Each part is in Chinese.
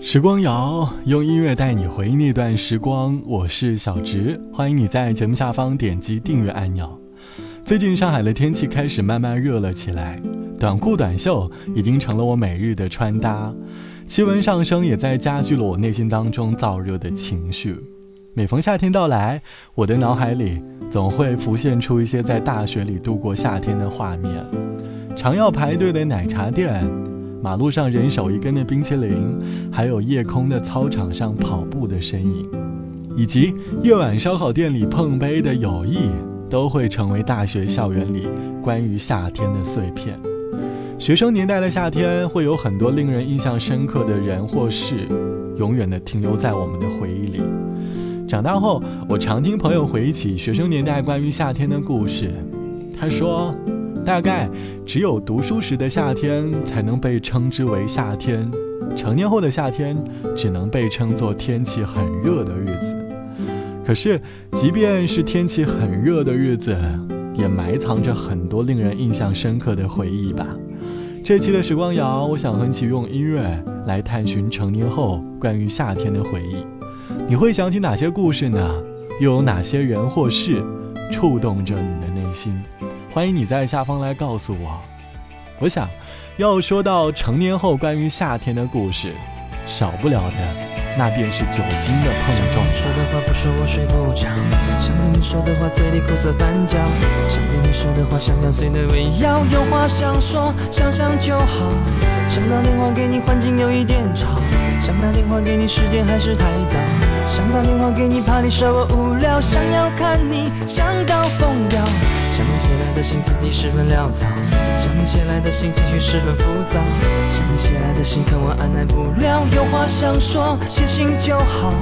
时光谣用音乐带你回忆那段时光，我是小植，欢迎你在节目下方点击订阅按钮。最近上海的天气开始慢慢热了起来，短裤短袖已经成了我每日的穿搭，气温上升也在加剧了我内心当中燥热的情绪。每逢夏天到来，我的脑海里总会浮现出一些在大学里度过夏天的画面，常要排队的奶茶店。马路上人手一根的冰淇淋，还有夜空的操场上跑步的身影，以及夜晚烧烤店里碰杯的友谊，都会成为大学校园里关于夏天的碎片。学生年代的夏天，会有很多令人印象深刻的人或事，永远的停留在我们的回忆里。长大后，我常听朋友回忆起学生年代关于夏天的故事，他说。大概只有读书时的夏天才能被称之为夏天，成年后的夏天只能被称作天气很热的日子。可是，即便是天气很热的日子，也埋藏着很多令人印象深刻的回忆吧。这期的时光谣，我想和你一起用音乐来探寻成年后关于夏天的回忆。你会想起哪些故事呢？又有哪些人或事触动着你的内心？欢迎你在下方来告诉我。我想，要说到成年后关于夏天的故事，少不了的那便是酒精的碰撞。想对你说的话不说我睡不着，想对你说的话嘴里苦涩翻搅，想对你说的话像咬碎的胃药，有话想说想想就好。想打电话给你环境有一点吵，想打电话给你时间还是太早，想打电话给你怕你说我无聊，想要看你想到疯掉。的信，字迹十分潦草；想你写来的信，情绪十分浮躁；想你写来的信，可我按耐不了。有话想说，写信就好。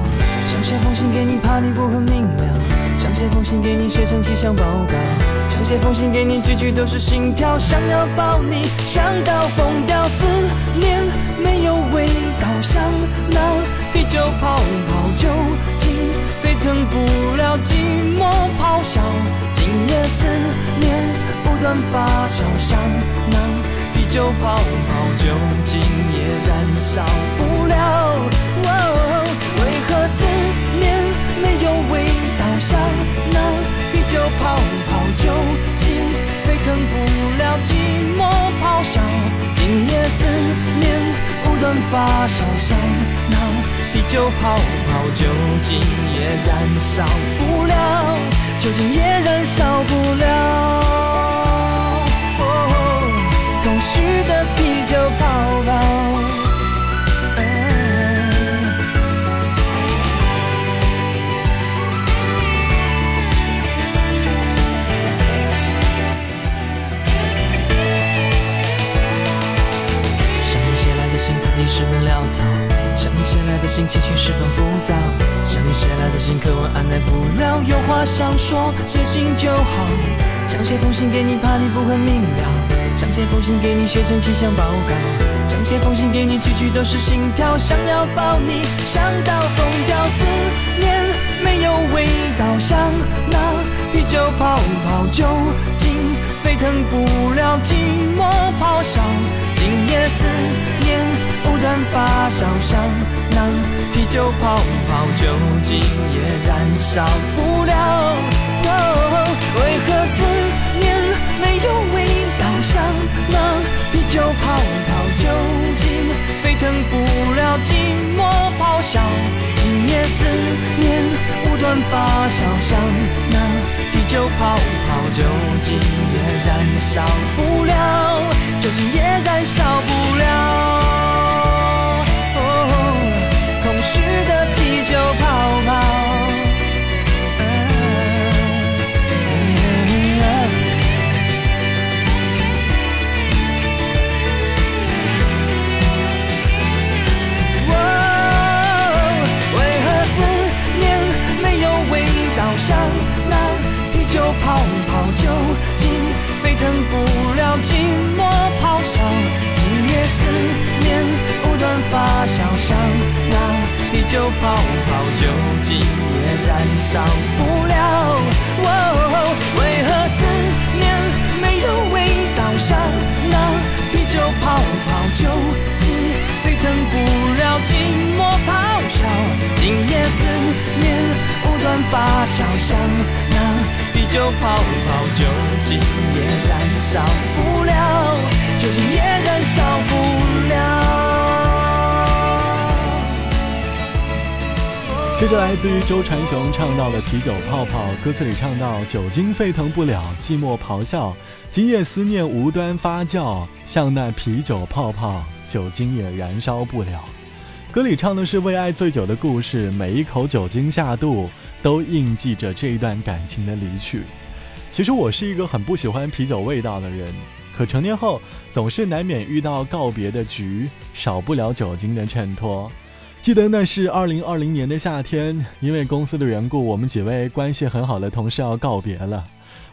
想写封信给你，怕你不很明了；想写封信给你，写成气象报告；想写封信给你，句句都是心跳。想要抱你，想到疯掉。思念没有味道，像那啤酒泡泡，酒精沸腾不了寂寞咆哮。今夜思念不断发烧，像那啤酒泡泡，酒精也燃烧不了。为何思念没有味道，像那啤酒泡泡，酒精沸腾不了寂寞咆哮？今夜思念不断发烧，像那啤酒泡泡，酒精也燃烧不了。酒精也燃你写来的信，字迹十分潦草，想你写来的信，情绪十分浮躁。想你写来的信，可我按耐不了。有话想说，写信就好。想写封信给你，怕你不很明了。想写封信给你，写成气象报告。想写封信给你，句句都是心跳。想要抱你，想到疯掉。思念没有味道，像那啤酒泡泡，酒精沸腾不了寂寞咆哮。发烧，像那。啤酒泡泡，酒精也燃烧不了。为何思念没有味道，像那啤酒泡泡，酒精沸腾不了寂寞咆哮？今夜思念不断发烧，像那啤酒泡泡，酒精也燃烧不了，酒精也燃烧不了。泡泡，酒精也燃烧不了。哦、为何思念没有味道？像那啤酒泡泡，酒精沸腾不了寂寞咆哮。今夜思念不断发酵，像那啤酒泡泡，酒精也燃烧不了，酒精也燃烧不了。这是来自于周传雄唱到的《啤酒泡泡》，歌词里唱到：“酒精沸腾不了，寂寞咆哮，今夜思念无端发酵，像那啤酒泡泡，酒精也燃烧不了。”歌里唱的是为爱醉酒的故事，每一口酒精下肚，都印记着这一段感情的离去。其实我是一个很不喜欢啤酒味道的人，可成年后总是难免遇到告别的局，少不了酒精的衬托。记得那是二零二零年的夏天，因为公司的缘故，我们几位关系很好的同事要告别了。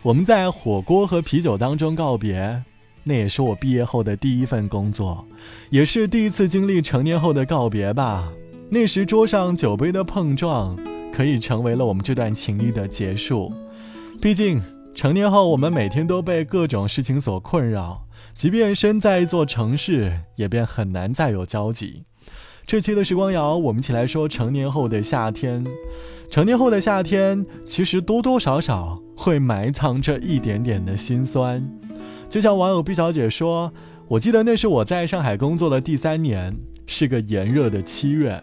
我们在火锅和啤酒当中告别，那也是我毕业后的第一份工作，也是第一次经历成年后的告别吧。那时桌上酒杯的碰撞，可以成为了我们这段情谊的结束。毕竟成年后，我们每天都被各种事情所困扰，即便身在一座城市，也便很难再有交集。这期的时光谣，我们一起来说成年后的夏天。成年后的夏天，其实多多少少会埋藏着一点点的心酸。就像网友毕小姐说：“我记得那是我在上海工作的第三年，是个炎热的七月，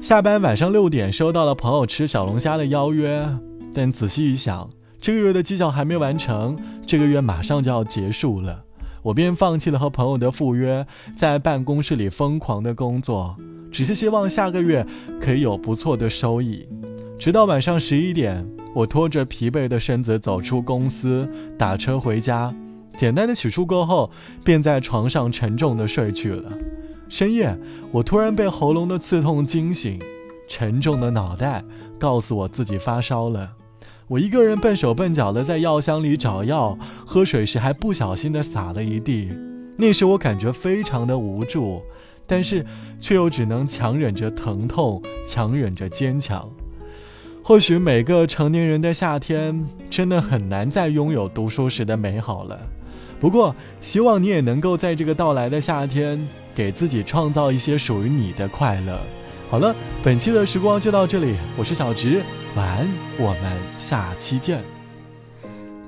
下班晚上六点收到了朋友吃小龙虾的邀约，但仔细一想，这个月的绩效还没完成，这个月马上就要结束了，我便放弃了和朋友的赴约，在办公室里疯狂的工作。”只是希望下个月可以有不错的收益。直到晚上十一点，我拖着疲惫的身子走出公司，打车回家，简单的洗漱过后，便在床上沉重的睡去了。深夜，我突然被喉咙的刺痛惊醒，沉重的脑袋告诉我自己发烧了。我一个人笨手笨脚的在药箱里找药，喝水时还不小心的洒了一地。那时我感觉非常的无助。但是，却又只能强忍着疼痛，强忍着坚强。或许每个成年人的夏天，真的很难再拥有读书时的美好了。不过，希望你也能够在这个到来的夏天，给自己创造一些属于你的快乐。好了，本期的时光就到这里，我是小直，晚安，我们下期见。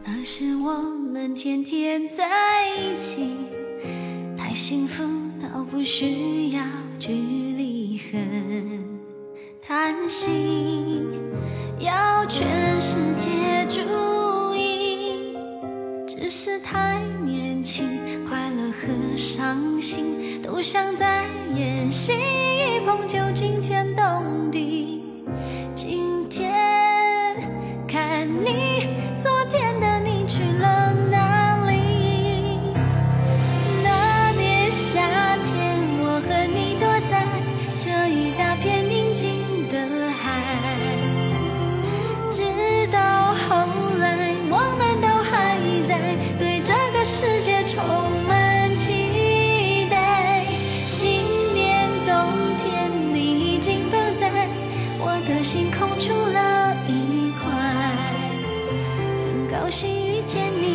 那是我们天天在一起，太幸福。我不需要距离很贪心，要全世界注意，只是太年轻，快乐和伤心都像在演戏，一碰就惊天动地。有幸遇见你。